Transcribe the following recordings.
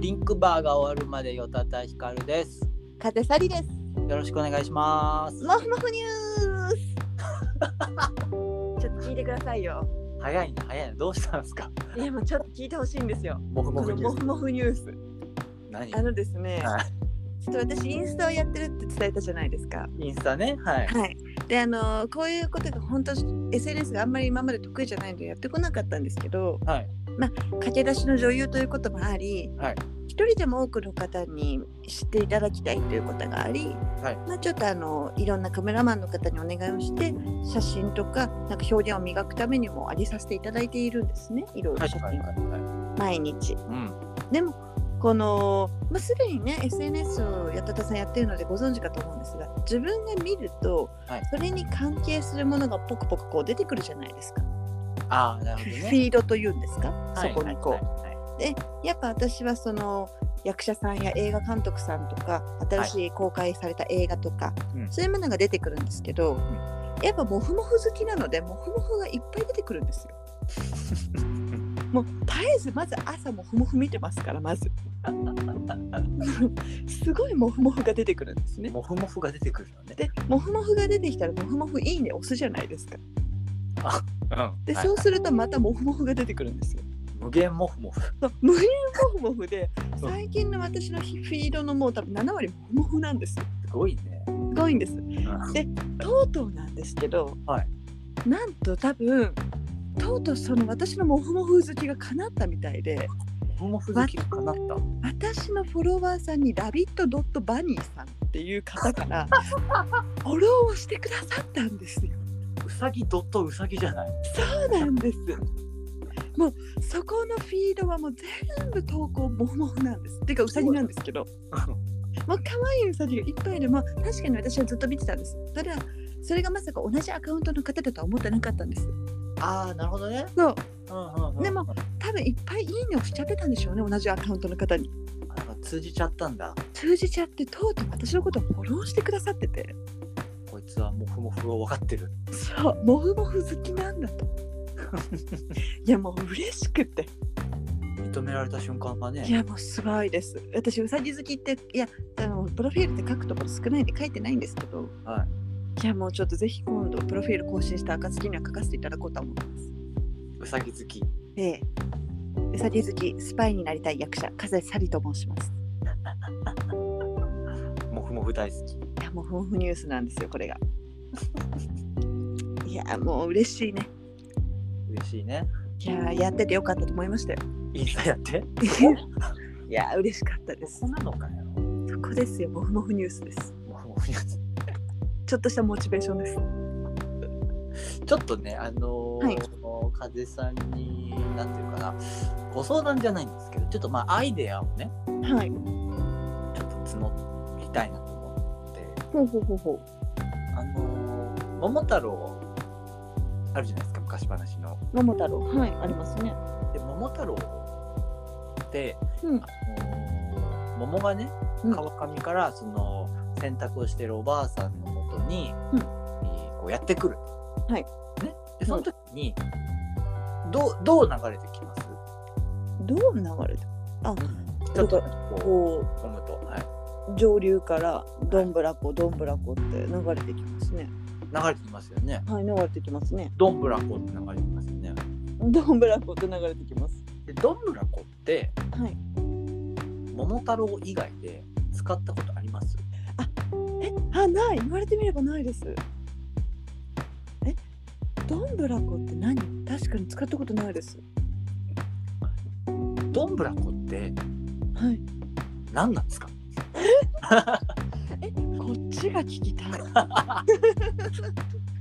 ドリンクバーが終わるまでよたたひかるです。風さりです。よろしくお願いします。もふもふニュース。ちょっと聞いてくださいよ。早いな、早いな。どうしたんですか？いやもうちょっと聞いてほしいんですよ。もふもこふニュース。のもふもふニュース。何？あのですね、はちょっと私インスタをやってるって伝えたじゃないですか。い。インスタね？はい。はい。であのこういうことが本当 SNS があんまり今まで得意じゃないのでやってこなかったんですけど、はい。駆け出しの女優ということもあり、はい一人でも多くの方に知っていただきたいということがあり、はいまあ、ちょっとあのいろんなカメラマンの方にお願いをして写真とかなんか表現を磨くためにもありさせていただいているんですねいろいろはい。写真をはい。は毎日。い。うん。でもこの、まあ、すでにね SNS をやたたさんやってるのでご存知かと思うんですが自分が見ると、はいそれに関係するものがポクポクこう出てくるじゃないですか。ああ、なるほどフね。ィードというんですか、はいそこにこう。はいはいやっぱ私はその役者さんや映画監督さんとか新しい公開された映画とか、うんそういうものが出てくるんですけど、やっぱモフモフ好きなのでモフモフがいっぱい出てくるんですよ。もう絶えずまず朝モフモフ見てますからまずすごいモフモフが出てくるんですね。もふもふが出てくるのね。でモフモフが出てきたらモフモフいいね押すじゃないですか。うん。で、はいそうするとまたモフモフが出てくるんですよ。無限もふもふ。そう無限モフモフでうん最近の私のフィードのもう多分7割モフモフなんですよ。すごいね。すごいんです。うんでとうとうなんですけど、はいなんと多分とうとうその私のモフモフ好きが叶ったみたいでもふもふ好きかなった？私のフォロワーさんにラビットドットバニーさんっていう方からフォローをしてくださったんですよ。うさぎドットうさぎじゃない。そうなんです。もうそこのフィードはもう全部投稿モフモフなんです。てかウサギなんですけど。もう可愛いウサギがいっぱいでも確かに私はずっと見てたんです。ただそれがまさか同じアカウントの方だとは思ってなかったんです。ああ、なるほどね。そう。でも多分いっぱいいいねをしちゃってたんでしょうね同じアカウントの方に。通じちゃったんだ。通じちゃってとうとう私のことをフォローしてくださっててこいつはもふもふを分かってる。そうモフモフ好きなんだと。いやもう嬉しくて認められた瞬間がね。いやもうすごいです私ウサギ好きっていやあのプロフィールって書くところ少ないんで書いてないんですけどはいやもうちょっとぜひ今度プロフィール更新した暁には書かせていただこうと思いますうさぎ好き。ええウサギ好きスパイになりたい役者風サリと申しますもふもふ大好き。いやもうフンフニュースなんですよこれが いやもう嬉しいね嬉しいね。いややっててよかったと思いましたよインスタやって。いや嬉しかったですそこなのかよ。そこですよモフモフニュースですもふもふやつ。ちょっとしたモチベーションですちょっとね、あのーはい風さんに、なんていうかな、ご相談じゃないんですけど、ちょっとまあアイデアをね、はいちょっと募りたいなとほうほうほうほう。あのー桃太郎あるじゃないですか、昔話の。桃太郎。はいありますね。で、桃太郎って、うん。あのー桃がね、うん。川上からその洗濯をしてるおばあさんのもとに、うん。えーこうやってくる。はい。ね、でその時に、どうどう流れてきます、どう流れてあちょっとここう。読むと、はう上流からどんぶらこどんぶらこって流れてきますね。い、流れてきますよね。はい流れてきますね。どんぶらこって流れてきますよね。どんぶらこって流れてきます。でどんぶらこってはい。桃太郎以外で使ったことあります？えあない。言われてみればないです。えどんぶらこって何？確かに使ったことないです。どんぶらこってはい。何なんですか？えこっちが聞きたい。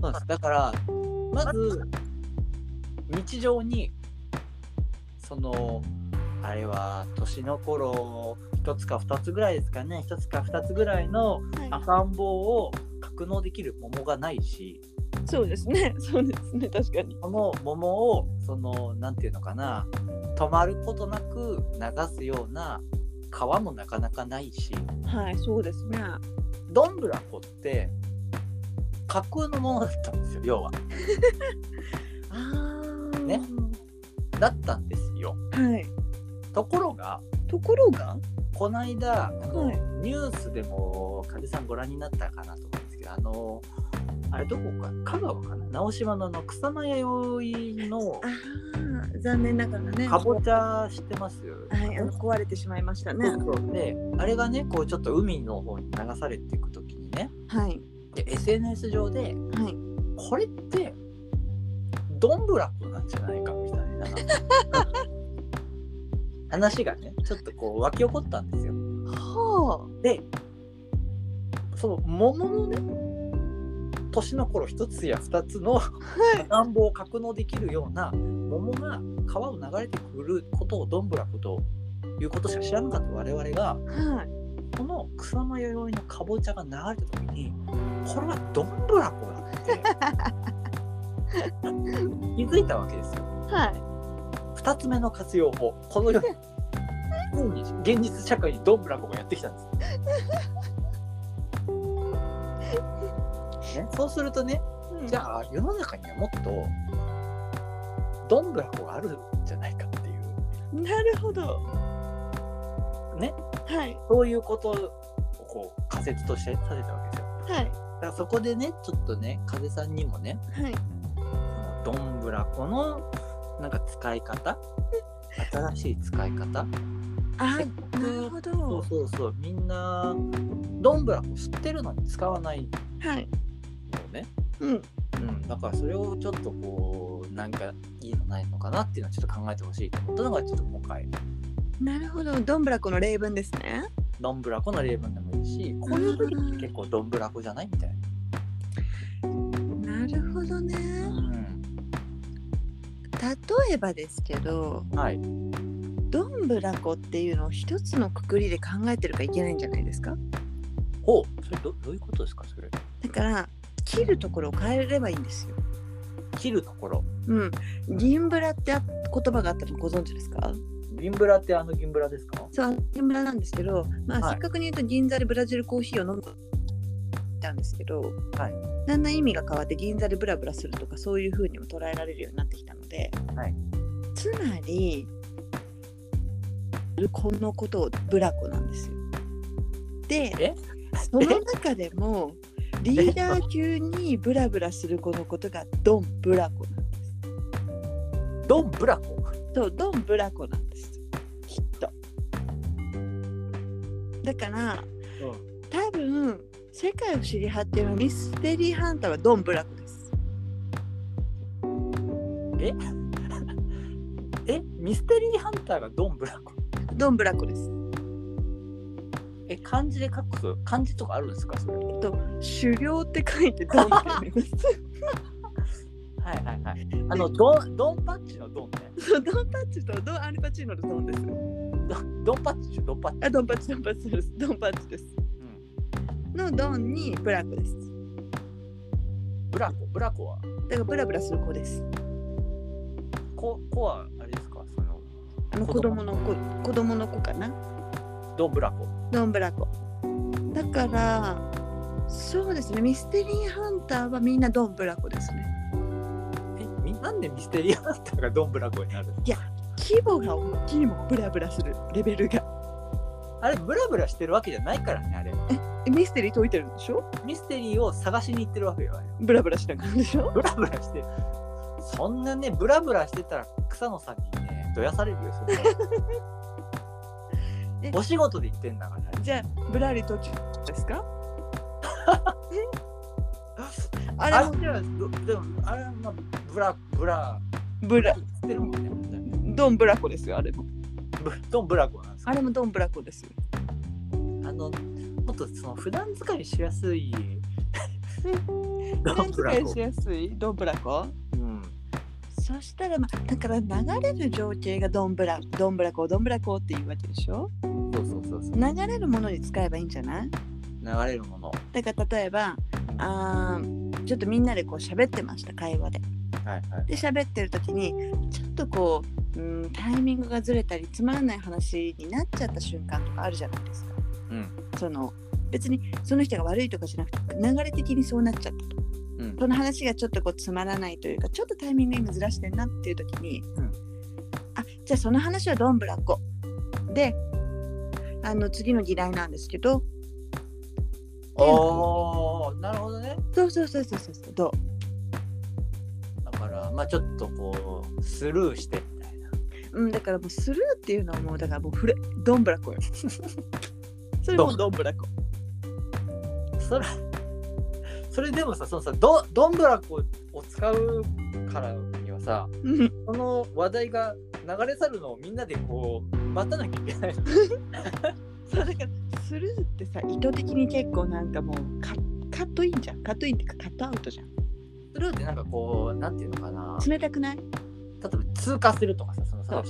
そうです。だからまず日常にそのあれは年の頃一つか二つぐらいですかね。一つか二つぐらいの赤ん坊を格納できる桃がないし。そうですね。そうですね。確かに。この桃をそのなんていうのかな。止まることなく流すような川もなかなかないし。はいそうですね。どんぶらこって架空のものだったんですよ要は。あー。ね。だったんですよ。はい。ところがところが？この間、あのはい。ニュースでも風さんご覧になったかなと思うんですけどあのあれどこか香川かな？直島のあの草間弥生のああ残念ながらね。かぼちゃ知ってますはいあの壊れてしまいましたね。であれがねこうちょっと海の方に流されていく時にね。はい。で SNS 上ではい。これってどんぶらこなんじゃないかみたいな。話がねちょっとこう湧き起こったんですよ。はでその桃のね年の頃一つや二つのあはい願望を格納できるような桃が川を流れてくることをどんぶらこということしか知らなかった我々がはいこの草間弥生のかぼちゃが流れた時にこれはどんぶらこだって 気づいたわけですよ。はい2つ目の活用法この世についに現実社会にどんぶらこがやってきたんです。ね、そうするとねうん。じゃあ世の中にはもっとどんぶらこがあるんじゃないかっていう。なるほど。ね。はい。そういうことをこう仮説として立てたわけですよ。はい。だからそこでねちょっとね風さんにもねはい。そのどんぶらこのなんか使い方新しい使い方あなるほそうどそうそうみんなどんぶらこ知ってるのに使わない。はい。のね、うん。うん、だからそれをちょっとこうなんかいいのないのかなっていうのをちょっと考えてほしいと思ったのがちょっと今回。なるほど。どんぶらこの例文ですね。どんぶらこの例文でもいいしこういう時って結構どんぶらこじゃないみたいな。なるほどね。うん。例えばですけどはい、どんぶらこっていうのを一つのくくりで考えてるかいけないんじゃないですか？ほう。それどどういうことですかそれ。だから切るところを変えればいいんですよ。切るところ。うん。銀ブラってあ言葉があったのご存知ですか？銀ブラってあの銀ブラですか？そう銀ブラなんですけど、まあはい。せっかくに言うと銀座でブラジルコーヒーを飲むたんですけど、はい。だんだん意味が変わって銀座でブラブラするとかそういう風にも捉えられるようになってきたので、はい。つまりこのことをブラコなんですよ。でえ？その中でもリーダー級にブラブラする子のことがドンブラコなんです。ドンブラコ？そうドンブラコなんですきっと。だから多分世界を知り果てのミステリーハンターはドンブラコです。え？え？ミステリーハンターがドンブラコ？ドンブラコです。え漢字で書くと漢字とかあるんですか？それえっと狩猟って書いてドンって読みます。はいはいはいあのドンドンパッチのドンねそうドンパッチとドンアルパチーノのドンです。ドドンパッチでしょ？ドンパッチあドンパッチドンパッチです。ドンパッチです。うんのドンにブラコです。ブラコ？ブラコは？だからブラブラする子です。ココはあれですか？そのあの子供の子子供の子かな。ドンブラコドンブラコ。だからそうですねミステリーハンターはみんなドンブラコですね。えみなんでミステリーハンターがドンブラコになるの？規模が大きいもんブラブラするレベルが。あれブラブラしてるわけじゃないからねあれ。えミステリー解いてるんでしょ？ミステリーを探しに行ってるわけよあれ。ブラブラしながらでしょ？ブラブラしてる。そんなねブラブラしてたら草野さんにねどやされるよそんなえお仕事で行ってんだから。じゃあブラリ途中ですか？あれも。あれでもあれはまあブラブラブラしてるもんね。ドンブラコですよあれも。ブドンブラコなんですか？あれもドンブラコですよ。あのもっとその普段使いしやすい。ド 普段ンブラコ使いしやすい？ドンブラコ？うんそしたらまあだから流れる情景がドンブラドンブラコドンブラコっていうわけでしょ？そうそうそうそう流れるものに使えばいいんじゃない？流れるものだから例えばあーちょっとみんなでこう喋ってました会話で。はいはいで喋ってる時にちょっとこううんタイミングがずれたりつまらない話になっちゃった瞬間とかあるじゃないですか。うんその別にその人が悪いとかじゃなくて流れ的にそうなっちゃったと。うん。その話がちょっとこうつまらないというかちょっとタイミング今ずらしてんなっていう時に、うん。あじゃあその話はどんぶらこであの次の議題なんですけどおーなるほどね。そうそうそうそうそうそうどう？だからまあちょっとこうスルーしてみたいな。うん、だからもうスルーっていうのはもうだからもうフレドンブラコよ。それもうドンブラコ。それそれでもさそのさどどんぶらこを使うからにはさうん。その話題が流れ去るのをみんなでこう待たなきゃいけない。の そうだからスルーってさ意図的に結構なんかもうカカットインじゃん。カットインっていうかカットアウトじゃん。スルーってなんかこうなんていうのかな。冷たくない？例えば通過するとかさそのさ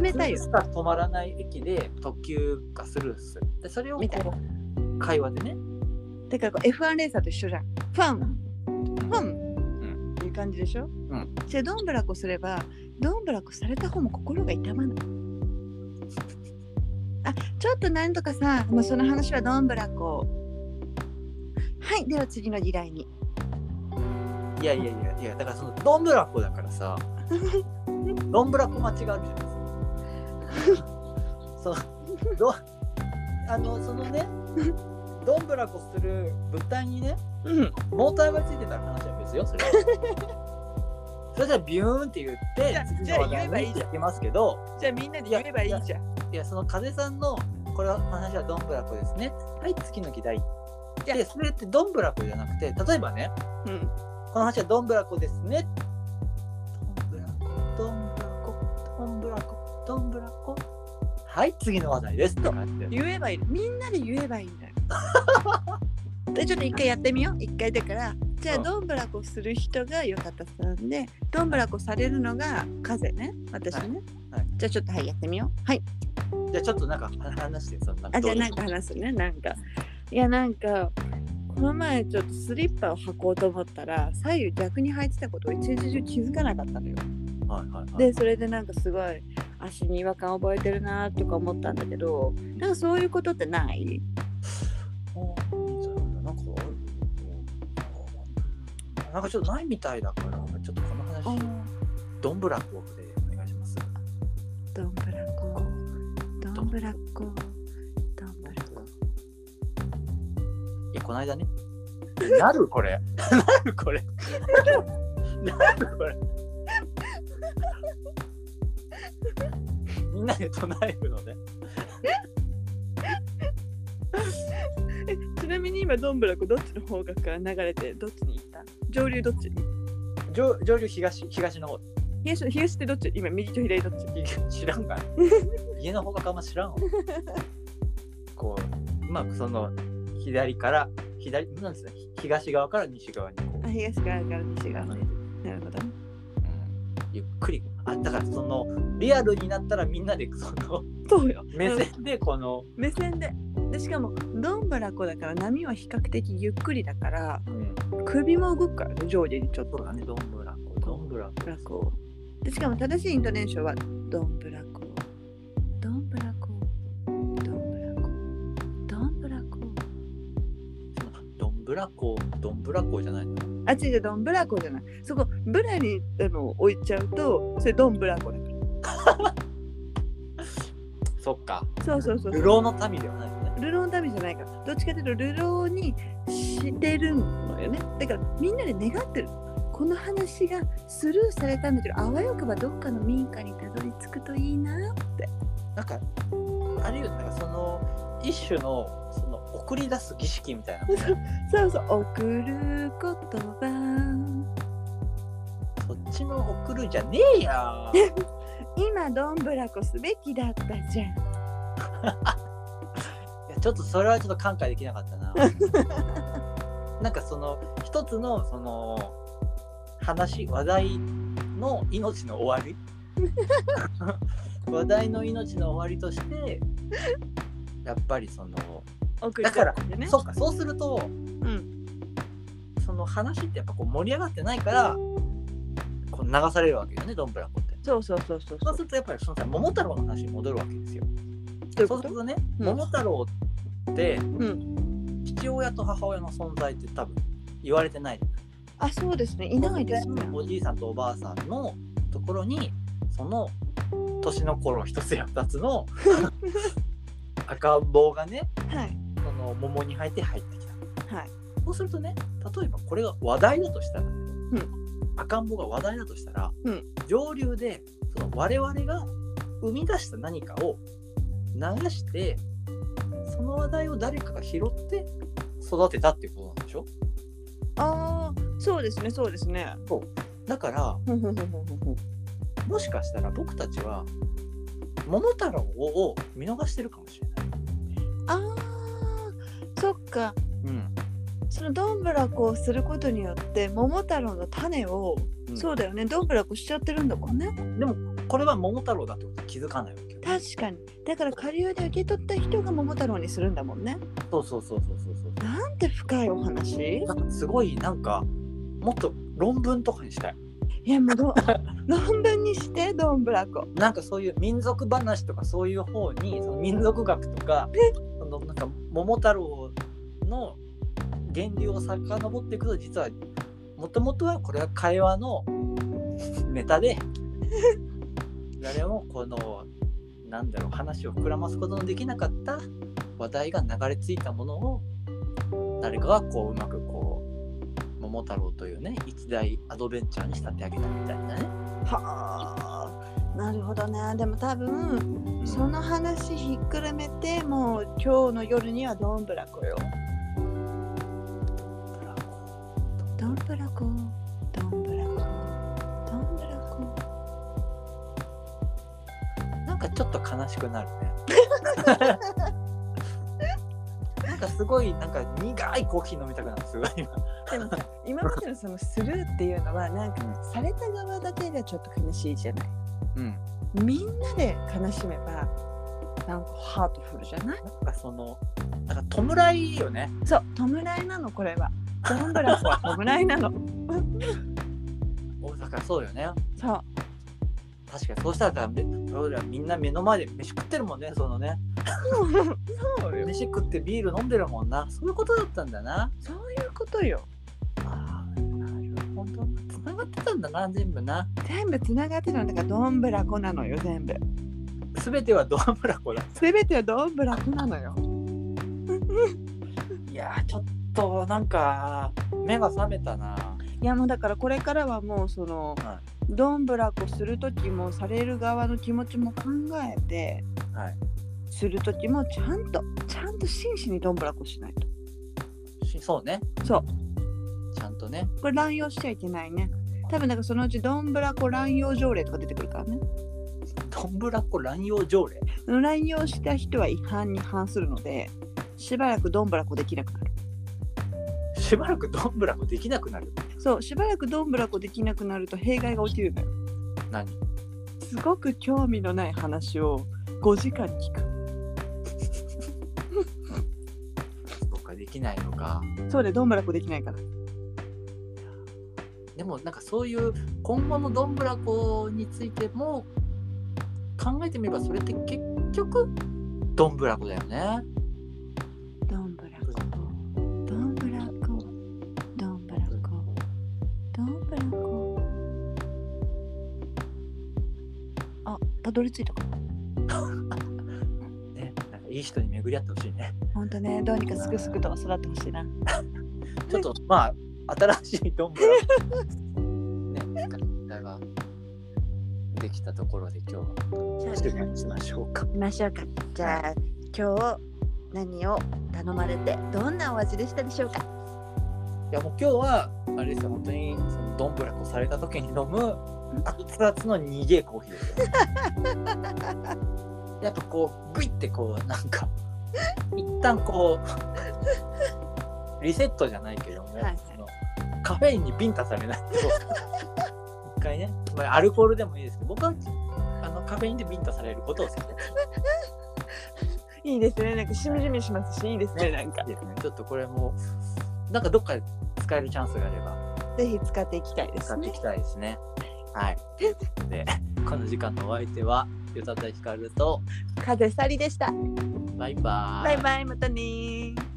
冷たいよ。しか止まらない駅で特急がスルーする。でそれをこう会話でねだからこう F1 レーサーと一緒じゃん。ファンファン、っていう感じでしょ、んじゃあドンブラコすればドンブラコされた方も心が痛まない。あちょっとなんとかさもうその話はドンブラコ。はいでは次の議題に。いやいやいやいやだからそのどんぶらこだからさ どんぶらこ待ちがあるじゃないですかそのどあのそのねどんぶらこする物体にねうんモーターがついてたら話は別よそれは それじゃあビューンって言ってじゃあ言えばいいじゃんますけどじゃあみんなで言えばいいじゃん。いやその風さんのこれは話はどんぶらこですねはい次の議題でそれってどんぶらこじゃなくて例えばねうん。この話はどんぶらこですね。どんぶらこ、どんぶらこ、どんぶらこ、どんぶらこ。はい、次の話題です。とかって。言えばいい。みんなで言えばいいんだよ。でちょっと一回やってみよう。一回だから。じゃあうんどんぶらこする人がよかったさんで、どんぶらこされるのが風ね。私ね。はいはいじゃあちょっとはいやってみよう。はい。じゃあちょっとなんか話して、そんなあじゃあなんか話すね。なんか。いやなんか。この前ちょっとスリッパを履こうと思ったら左右逆に履いてたことを一日中気づかなかったのよ。はいはいはい。でそれでなんかすごい足に違和感覚えてるなとか思ったんだけどなんかそういうことってない？あーなんかあるなんかちょっとないみたいだから、ちょっとこの話、どんぶらこでお願いします。どんぶらこどんぶらこどんぶらこいや、この間ね。なるこれ。なるこれ。なるこれ。みんなで唱えるのね。なみに今どんぶらこどっちの方角から流れてどっちに行った？上流どっち上上流東東の方。東東ってどっち？今右と左どっち？知らんかい。家の方があんま知らんわ。こううまくその左から左なんですね？東側から西側にこう、あ東側から西側ねなるほど。ねうん。ゆっくり。あだからそのリアルになったらみんなでそのそうよ。目線でこの、目線ででしかもどんぶらこだから波は比較的ゆっくりだからうん、首も動くからね上下にちょっとそうだねどんぶらこ。どんぶらこ。ブラコでしかも正しいイントネーションはドンブラコドンブラコドンブラコドンブラコどんぶらこ。どんぶらこじゃないの？あ違うドンブラコじゃない。そこブラにあの置いちゃうとそれドンブラコだか そっか。らそうそうそう。流浪の民ではないよねルローのためじゃないからどっちかというとルローにしてるのよね。だからみんなで願ってる。この話がスルーされたんだけどあわよくばどっかの民家にたどり着くといいななんかあるよなんかその一種のその送り出す儀式みたいな そうそう送る言葉。そっちの送るじゃねえや。今どんぶらこすべきだったじゃん ちょっとそれはちょっと感慨できなかったな。なんかその一つのその話話題の命の終わり？話題の命の終わりとしてやっぱりその送だから、ねそっかそうするとうん。その話ってやっぱこう盛り上がってないからこう流されるわけよねどんぶらこって。そうそうそうそうそう。するとやっぱりそのさ桃太郎の話に戻るわけですよ。どういうそうするとね、うん。桃太郎うん。父親と母親の存在って多分言われてない。じゃないあそうですね。いないですね。おじいさんとおばあさんのところにその年の頃一つや二つの 赤ん坊がねはい。その桃に入って入ってきた。はい。そうするとね例えばこれが話題だとしたら、ん。赤ん坊が話題だとしたら、うん。上流でその我々が生み出した何かを流してその話題を誰かが拾って育てたっていうことなんでしょ？ああそうですねそうですね。だからもしかしたら僕たちは桃太郎を見逃してるかもしれない。あーそっか。うん。そのどんぶらこをすることによって桃太郎の種を、うん。そうだよねどんぶらこしちゃってるんだもんね。でもこれは桃太郎だってこと気づかないわけ。確かに。だから下流で受け取った人が桃太郎にするんだもんね。そうそうそうそうそうそう。なんて深いお話？すごいなんかもっと論文とかにしたい。いやもうど 論文にしてどんぶらこ。なんかそういう民族話とかそういう方にその民族学とかそのなんか桃太郎の源流を遡っていくと実はもともとはこれは会話のネタで 誰もこのなんだろう話を膨らますことのできなかった話題が流れ着いたものを誰かがこううまくこう桃太郎というね一大アドベンチャーに仕立て上げたみたいなね。はあなるほどね。でも多分その話ひっくるめてもう今日の夜にはどんぶらこよちょっと悲しくなるね。なんかすごいなんか苦いコーヒー飲みたくなるすごい今。でもさ今までのそのスルーっていうのはなんかされた側だけがちょっと悲しいじゃないうん。みんなで悲しめばなんかハートフルじゃない？なんかそのなんか弔いよね。そう弔いなのこれはどんぶらこは弔いなのおだからそうよね。そう確かにそうしたらめ俺らみんな目の前で飯食ってるもんねそのね。そうよ飯食ってビール飲んでるもんな。そういうことだったんだな。そういうことよああなるほど。つながってたんだな全部な。全部つながってるのだからどんぶらこなのよ全部すべてはドアブラコだ。すべてはどんぶらこなのよ いやーちょっとなんか目が覚めたな。いやもうだからこれからはもうその、はどんぶらこする時もされる側の気持ちも考えてはい。する時もちゃんとちゃんと真摯にどんぶらこしないとしそうね。そうちゃんとね。これ乱用しちゃいけないね多分だからそのうちどんぶらこ乱用条例とか出てくるからねどんぶらこ乱用条例？乱用した人は違反に反するのでしばらくどんぶらこできなくなるしばらくどんぶらこできなくなる？そうしばらくどんぶらこできなくなると弊害が起きるのよ何？すごく興味のない話を5時間聞くそうかできないのか。そうでどんぶらこできないからでもなんかそういう今後のどんぶらこについても考えてみればそれって結局どんぶらこだよね。どんぶらこあたどり着いたかな ねなんかいい人に巡り合ってほしいね。ほんとねどうにかすくすくと育ってほしいな。ちょっとまあ新しいどんぶらこねなんかできたところで今日は。一人にしましょうか。行きましょうか。じゃあ今日何を頼まれてどんなお味でしたでしょうか？いやもう今日はあれですよ。本当にそのどんぶらこされた時に飲む熱々の苦いコーヒーですよ。やっぱこうグイってこうなんか一旦こうリセットじゃないけども、はいはい。そのカフェインにビンタされないと。一回ね、まあ、アルコールでもいいですけど僕はあのカフェインでビンタされることを好きです。いいですね。なんかしみじみしますしいいですね。なんか。ちょっとこれもなんかどっかで使えるチャンスがあればぜひ使っていきたいですね使っていきたいですね。はい。で、この時間のお相手は、与田ひかると、風さりでしたバイバーイ。バイバイまたねー